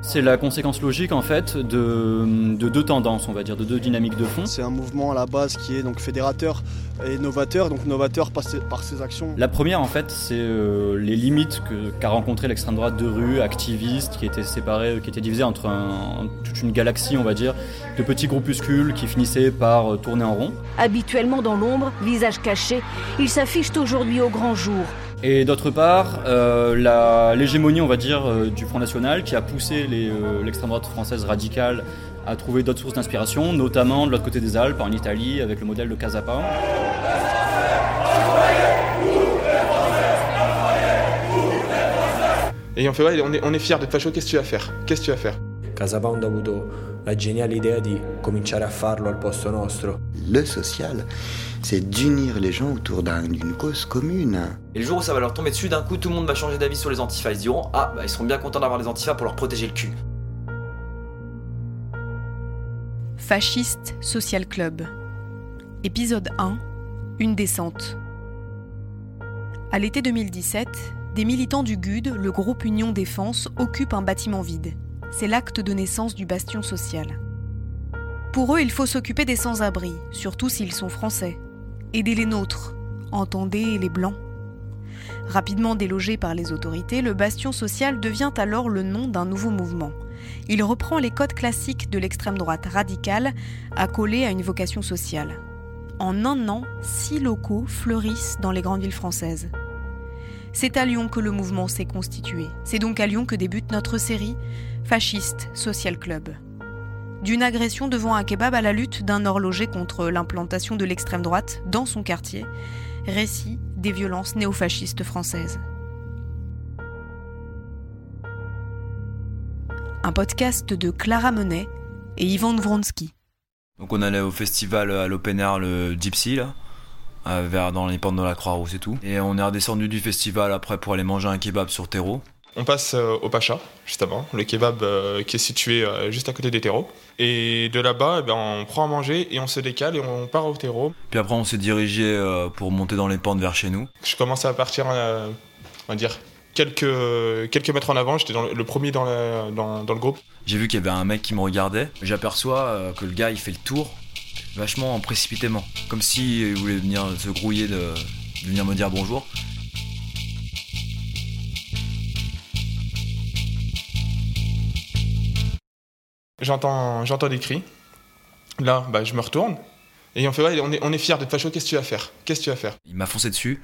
C'est la conséquence logique en fait de, deux tendances, on va dire, de deux dynamiques de fond. C'est un mouvement à la base qui est donc fédérateur et novateur, donc novateur par ses, actions. La première en fait, c'est euh, les limites qu'a rencontré l'extrême droite de rue, activiste, qui était séparée, qui était divisée entre toute une galaxie, on va dire, de petits groupuscules qui finissaient par euh, tourner en rond. Habituellement dans l'ombre, visage caché, ils s'affichent aujourd'hui au grand jour. Et d'autre part, euh, l'hégémonie, on va dire, euh, du Front National qui a poussé euh, l'extrême droite française radicale à trouver d'autres sources d'inspiration, notamment de l'autre côté des Alpes, en Italie, avec le modèle de Casapa. Et on fait, ouais, on est, on est fiers d'être facho, qu'est-ce que tu vas faire? Qu'est-ce que tu vas faire? Casapa a avuto la geniale idea di cominciare a farlo al posto nostro. Le social, c'est d'unir les gens autour d'une cause commune. Et le jour où ça va leur tomber dessus, d'un coup, tout le monde va changer d'avis sur les antifas. Ils se diront Ah, bah, ils seront bien contents d'avoir les antifas pour leur protéger le cul. Fasciste Social Club. Épisode 1 Une descente. À l'été 2017, des militants du GUD, le groupe Union Défense, occupent un bâtiment vide. C'est l'acte de naissance du bastion social. Pour eux, il faut s'occuper des sans-abri, surtout s'ils sont français. Aider les nôtres, entendez les blancs. Rapidement délogé par les autorités, le bastion social devient alors le nom d'un nouveau mouvement. Il reprend les codes classiques de l'extrême droite radicale, accolés à une vocation sociale. En un an, six locaux fleurissent dans les grandes villes françaises. C'est à Lyon que le mouvement s'est constitué. C'est donc à Lyon que débute notre série Fasciste Social Club. D'une agression devant un kebab à la lutte d'un horloger contre l'implantation de l'extrême droite dans son quartier, récit des violences néofascistes françaises. Un podcast de Clara Menet et Ivan Vronsky. Donc on allait au festival à l'open air le Gypsy là, vers dans les pentes de la Croix-Rousse et tout. Et on est redescendu du festival après pour aller manger un kebab sur terreau. On passe euh, au Pacha, justement, le kebab euh, qui est situé euh, juste à côté des terreaux. Et de là-bas, eh ben, on prend à manger et on se décale et on part au terreau. Puis après, on s'est dirigé pour monter dans les pentes vers chez nous. Je commence à partir, on va dire, quelques, quelques mètres en avant. J'étais le premier dans le, dans, le groupe. J'ai vu qu'il y avait un mec qui me regardait. J'aperçois que le gars, il fait le tour, vachement précipitément. Comme s'il voulait venir se grouiller de, de venir me dire bonjour. J'entends, j'entends des cris. Là, bah, je me retourne. Et on fait, ouais, on est, on est fiers d'être facho, qu'est-ce que tu vas faire? Qu'est-ce que tu vas faire? Il m'a foncé dessus,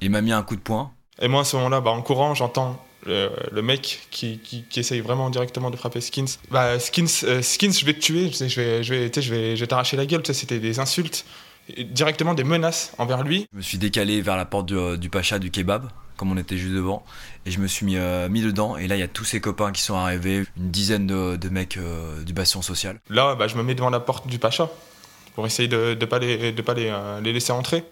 il m'a mis un coup de poing. Et moi, à ce moment-là, bah, en courant, j'entends le, mec qui, qui, essaye vraiment directement de frapper Skins. Bah, Skins, euh, Skins, je vais te tuer, je vais, je vais, je vais, je vais, je vais t'arracher la gueule. C'était des insultes, directement des menaces envers lui. Je me suis décalé vers la porte du, du Pacha du kebab comme on était juste devant. Et je me suis mis, euh, mis dedans. Et là, il y a tous ces copains qui sont arrivés, une dizaine de, mecs euh, du bastion social. Là, bah, je me mets devant la porte du Pacha pour essayer de ne de pas, les, de pas les, euh, les, laisser entrer.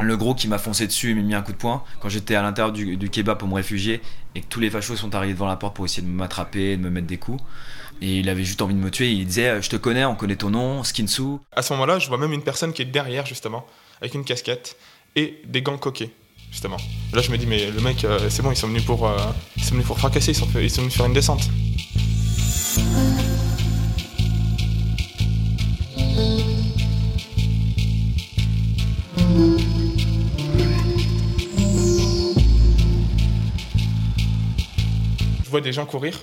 Le gros qui m'a foncé dessus et m'a mis un coup de poing quand j'étais à l'intérieur du, du, kebab pour me réfugier et que tous les fachos sont arrivés devant la porte pour essayer de m'attraper, de me mettre des coups. Et il avait juste envie de me tuer. Il disait Je te connais, on connaît ton nom, Skinsu. À ce moment-là, je vois même une personne qui est derrière, justement, avec une casquette et des gants coqués justement. Là, je me dis, mais le mec, euh, c'est bon, ils sont venus pour, euh, ils sont venus pour fracasser, ils sont, ils sont venus faire une descente. Je vois des gens courir.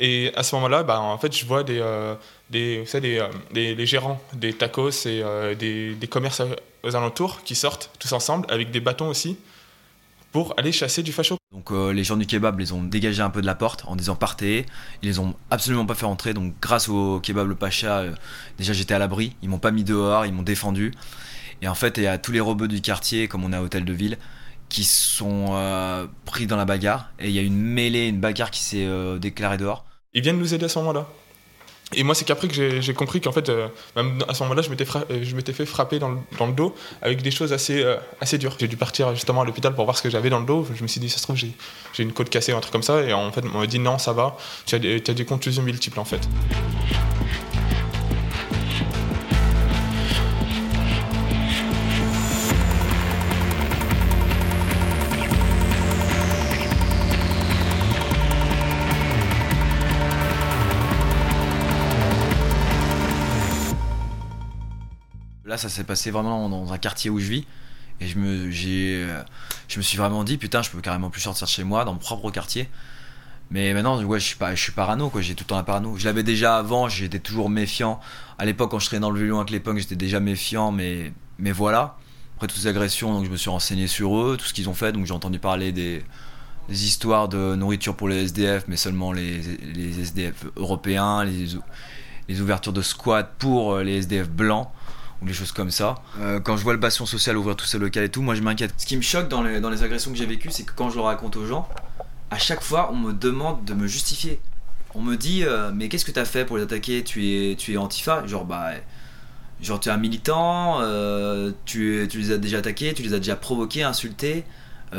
Et à ce moment-là, bah, en fait, je vois des, euh, vous savez, des, des, gérants des tacos et des, des commerces aux alentours qui sortent tous ensemble avec des bâtons aussi pour aller chasser du facho. Donc euh, les gens du kebab les ont dégagés un peu de la porte en disant partez. Ils les ont absolument pas fait rentrer. Donc grâce au kebab le Pacha, euh, déjà j'étais à l'abri. Ils m'ont pas mis dehors, ils m'ont défendu. Et en fait, il y a tous les robots du quartier, comme on est à Hôtel de Ville, qui sont euh, pris dans la bagarre. Et il y a une mêlée, une bagarre qui s'est déclarée dehors. Ils viennent nous aider à ce moment-là. Et moi, c'est qu'après que j'ai compris qu'en fait, euh, à ce moment-là, je m'étais euh, fait frapper dans le, dos avec des choses assez, euh, assez dures. J'ai dû partir justement à l'hôpital pour voir ce que j'avais dans le dos. Je me suis dit, ça se trouve, j'ai une côte cassée ou un truc comme ça. Et en fait, on m'a dit, non, ça va, tu as, as des contusions multiples en fait. Là, ça s'est passé vraiment dans un quartier où je vis. Et je me, j'ai, euh, je me suis vraiment dit, putain, je peux carrément plus sortir de chez moi, dans mon propre quartier. Mais maintenant, ouais, je suis pas, je suis parano, quoi. J'ai tout le temps la parano. Je l'avais déjà avant, j'étais toujours méfiant. À l'époque, quand je traînais dans le violon avec les punks, j'étais déjà méfiant, mais, mais voilà. Après toutes ces agressions, donc je me suis renseigné sur eux, tout ce qu'ils ont fait. Donc j'ai entendu parler des, histoires de nourriture pour les SDF, mais seulement les, les SDF européens, les, les ouvertures de squats pour les SDF blancs ou des choses comme ça. Euh, quand je vois le bastion social ouvrir tous ces locaux et tout, moi je m'inquiète. Ce qui me choque dans les, dans les agressions que j'ai vécues, c'est que quand je le raconte aux gens, à chaque fois on me demande de me justifier. On me dit, euh, mais qu'est-ce que t'as fait pour les attaquer? Tu es, tu es antifa? Genre, bah. Genre, tu es un militant, euh, tu, tu les as déjà attaqués, tu les as déjà provoqués, insultés.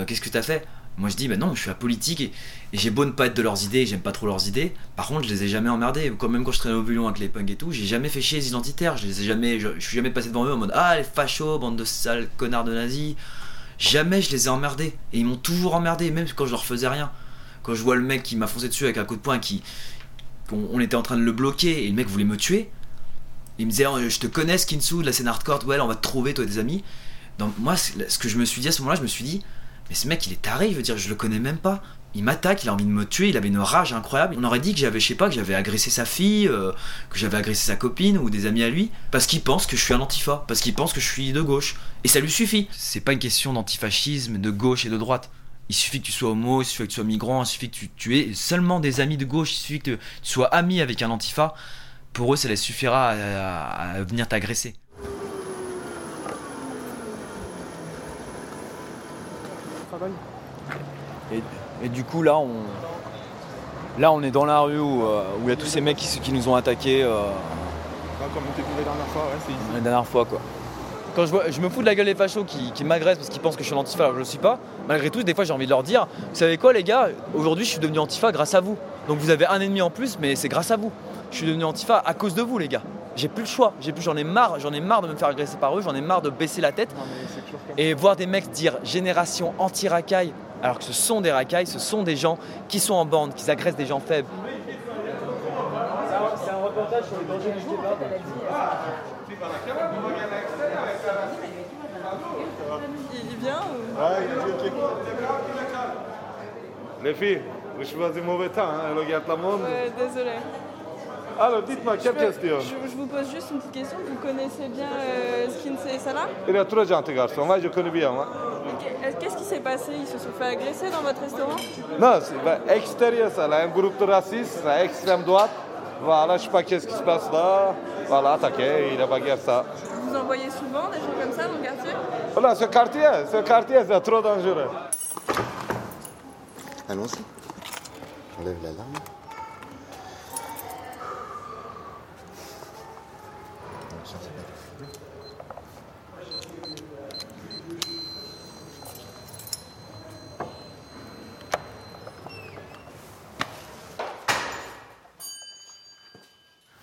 qu'est-ce que t'as fait? Moi je dis, bah non, je suis apolitique et, et j'ai beau ne pas être de leurs idées, j'aime pas trop leurs idées. Par contre, je les ai jamais emmerdés. Quand même quand je traînais au bulon avec les punks et tout, j'ai jamais fait chier les identitaires. Je les ai jamais, je, suis jamais passé devant eux en mode ah les fachos, bande de sales connards de nazis. Jamais je les ai emmerdés et ils m'ont toujours emmerdé, même quand je leur faisais rien. Quand je vois le mec qui m'a foncé dessus avec un coup de poing, qui, on, était en train de le bloquer et le mec voulait me tuer. Il me disait oh, je te connais Skinsu de la scène hardcore, ouais on va te trouver toi tes amis. Donc moi ce que je me suis dit à ce moment-là, je me suis dit mais ce mec, il est taré, il veut dire, je le connais même pas. Il m'attaque, il a envie de me tuer, il avait une rage incroyable. On aurait dit que j'avais, je sais pas, que j'avais agressé sa fille, euh, que j'avais agressé sa copine ou des amis à lui, parce qu'il pense que je suis un antifa, parce qu'il pense que je suis de gauche. Et ça lui suffit. C'est pas une question d'antifascisme, de gauche et de droite. Il suffit que tu sois homo, il suffit que tu sois migrant, il suffit que tu, tu aies seulement des amis de gauche, il suffit que tu sois ami avec un antifa. Pour eux, ça les suffira à venir t'agresser. Et, du coup, là, on, là, on est dans la rue où euh, il y a tous ces mecs qui, nous ont attaqués. Euh, comme on la dernière fois, ouais, c'est ici. La dernière fois, quoi. Quand je, vois, je me fous de la gueule des fachos qui, m'agressent parce qu'ils pensent que je suis l'antifa alors je le suis pas, malgré tout, des fois j'ai envie de leur dire Vous savez quoi, les gars Aujourd'hui, je suis devenu antifa grâce à vous. Donc vous avez un ennemi en plus, mais c'est grâce à vous. Je suis devenu antifa à cause de vous, les gars. J'ai plus le choix. J'ai plus, j'en ai marre. J'en ai marre de me faire agresser par eux. J'en ai marre de baisser la tête et voir des mecs dire génération anti-racaille alors que ce sont des racailles, ce sont des gens qui sont en bande, qui agressent des gens faibles. C'est un reportage sur les dangers du Il vient ou... Ouais, il vient. Les filles, vous choisissez mauvais temps, hein, elle regarde le monde. Ouais, désolé. Alors, dites-moi, quelle question je, je, vous pose juste une petite question. Vous connaissez bien euh, Skinsey et Salah? Il est très gentil garçon. Moi, je connais bien. Moi. Qu'est-ce qui s'est passé? Ils se sont fait agresser dans votre restaurant? Non, c'est extérieur, ça. Là, un groupe de racistes, à extrême droite. Voilà, je sais pas qu'est-ce qui se passe là. Voilà, attaqué, il a bagarre ça. Vous en voyez souvent des gens comme ça dans le quartier? Voilà, ce quartier, ce quartier, c'est trop dangereux. Allons-y. Enlève la lame.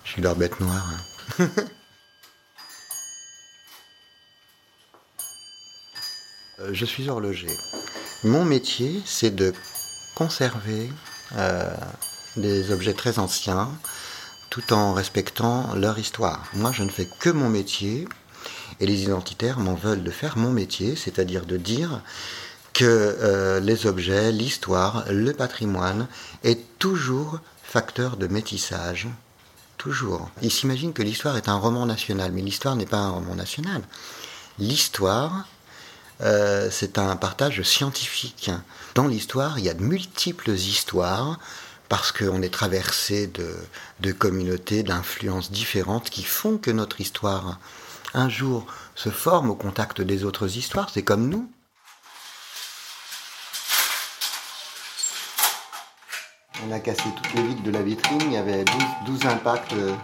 Je suis leur bête noire. Hein. Euh, je suis horloger. Mon métier, c'est de conserver euh, des objets très anciens tout en respectant leur histoire. Moi, je ne fais que mon métier et les identitaires m'en veulent de faire mon métier, c'est-à-dire de dire que euh, les objets, l'histoire, le patrimoine est toujours facteur de métissage Toujours. Il s'imagine que l'histoire est un roman national, mais l'histoire n'est pas un roman national. L'histoire, euh, c'est un partage scientifique. Dans l'histoire, il y a de multiples histoires parce qu'on est traversé de, communautés, d'influences différentes qui font que notre histoire, un jour, se forme au contact des autres histoires. C'est comme nous. On a cassé toutes les vitres de la vitrine, il y avait 12, impacts. Euh,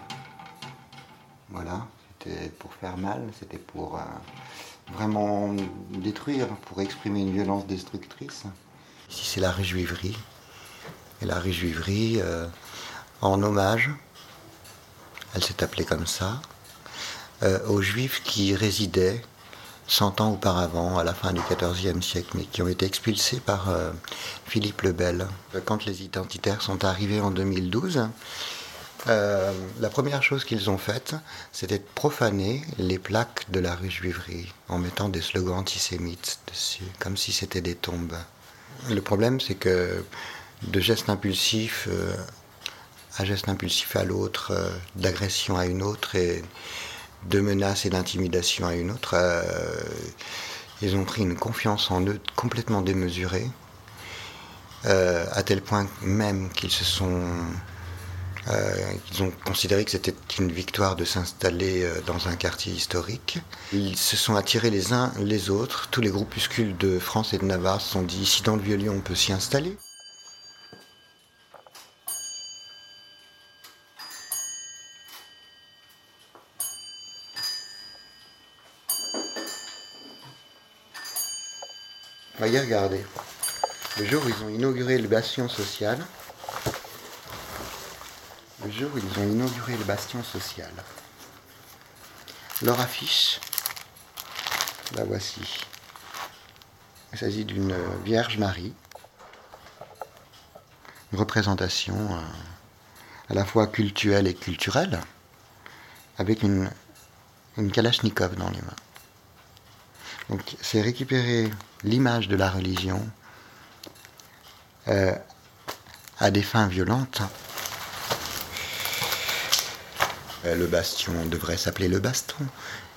voilà, c'était pour faire mal, c'était pour euh, vraiment détruire, pour exprimer une violence destructrice. Ici c'est la réjuiverie. Et la réjuiverie, euh, en hommage, elle s'est appelée comme ça, aux juifs qui résidaient 100 ans auparavant, à la fin du XIVe siècle, mais qui ont été expulsés par Philippe le Bel. Quand les identitaires sont arrivés en 2012, Euh, la première chose qu'ils ont faite, c'était de profaner les plaques de la rue Juivry en mettant des slogans antisémites dessus, comme si c'était des tombes. Le problème, c'est que de gestes impulsifs euh, à gestes impulsifs à l'autre, euh, d'agression à une autre et de menaces et d'intimidation à une autre, ils ont pris une confiance en eux complètement démesurée, à tel point même qu'ils se sont euh, ils ont considéré que c'était une victoire de s'installer euh, dans un quartier historique. Ils se sont attirés les uns les autres. Tous les groupuscules de France et de Navarre se sont dit ici dans le Vieux-Lyon on peut s'y installer. Voyez, regardez. Le jour où ils ont inauguré le bastion social, le jour où ils ont inauguré le bastion social. Leur affiche, la voici. Il s'agit d'une Vierge Marie, une représentation euh, à la fois culturelle et culturelle, avec une, une Kalachnikov dans les mains. Donc c'est récupérer l'image de la religion euh, à des fins violentes euh, le bastion devrait s'appeler le baston.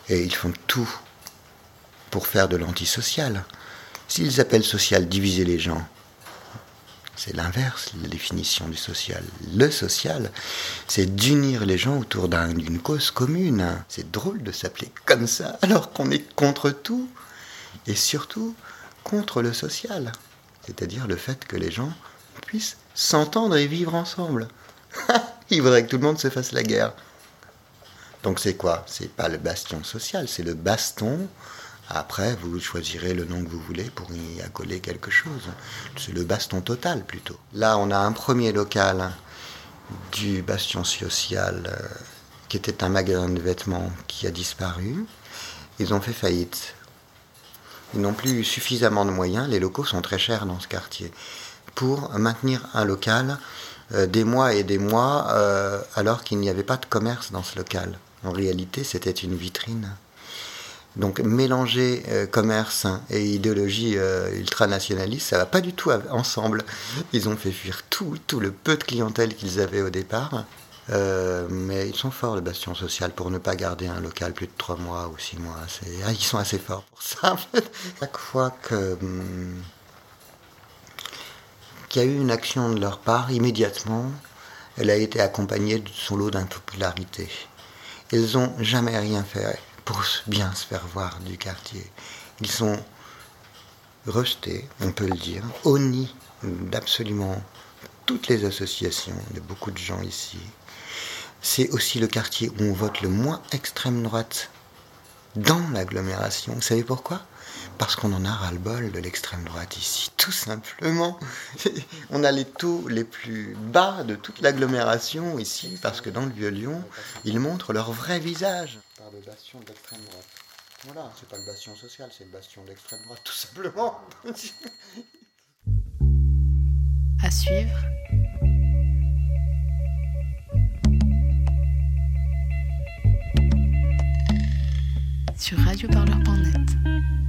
Et ils font tout pour faire de l'antisocial. S'ils appellent social diviser les gens, c'est l'inverse, la définition du social. Le social, c'est d'unir les gens autour d'une cause commune. C'est drôle de s'appeler comme ça, alors qu'on est contre tout, et surtout contre le social. C'est-à-dire le fait que les gens puissent s'entendre et vivre ensemble. Il faudrait que tout le monde se fasse la guerre. Donc c'est quoi? C'est pas le bastion social, c'est le baston. Après, vous choisirez le nom que vous voulez pour y accoler quelque chose. C'est le baston total plutôt. Là, on a un premier local du bastion social euh, qui était un magasin de vêtements qui a disparu. Ils ont fait faillite. Ils n'ont plus suffisamment de moyens, les locaux sont très chers dans ce quartier, pour maintenir un local euh, des mois et des mois euh, alors qu'il n'y avait pas de commerce dans ce local. En réalité, c'était une vitrine. Donc mélanger euh, commerce et idéologie euh, ultranationaliste, ça va pas du tout ensemble. Ils ont fait fuir tout, tout le peu de clientèle qu'ils avaient au départ. Euh, mais ils sont forts, le bastion social, pour ne pas garder un local plus de trois mois ou six mois. Ah, ils sont assez forts pour ça, en fait. Chaque fois hum, qu'il y a eu une action de leur part, immédiatement, elle a été accompagnée de son lot d'impopularité. Ils n'ont jamais rien fait pour bien se faire voir du quartier. Ils sont rejetés, on peut le dire, au nid d'absolument toutes les associations, de beaucoup de gens ici. C'est aussi le quartier où on vote le moins extrême droite dans l'agglomération. Vous savez pourquoi? Parce qu'on en a ras-le-bol de l'extrême droite ici, tout simplement. On a les taux les plus bas de toute l'agglomération ici, parce que dans le Vieux-Lyon, ils montrent leur vrai visage. Par le bastion de l'extrême droite. Voilà, c'est pas le bastion social, c'est le bastion de l'extrême droite, tout simplement. à suivre. Sur radioparleur.net.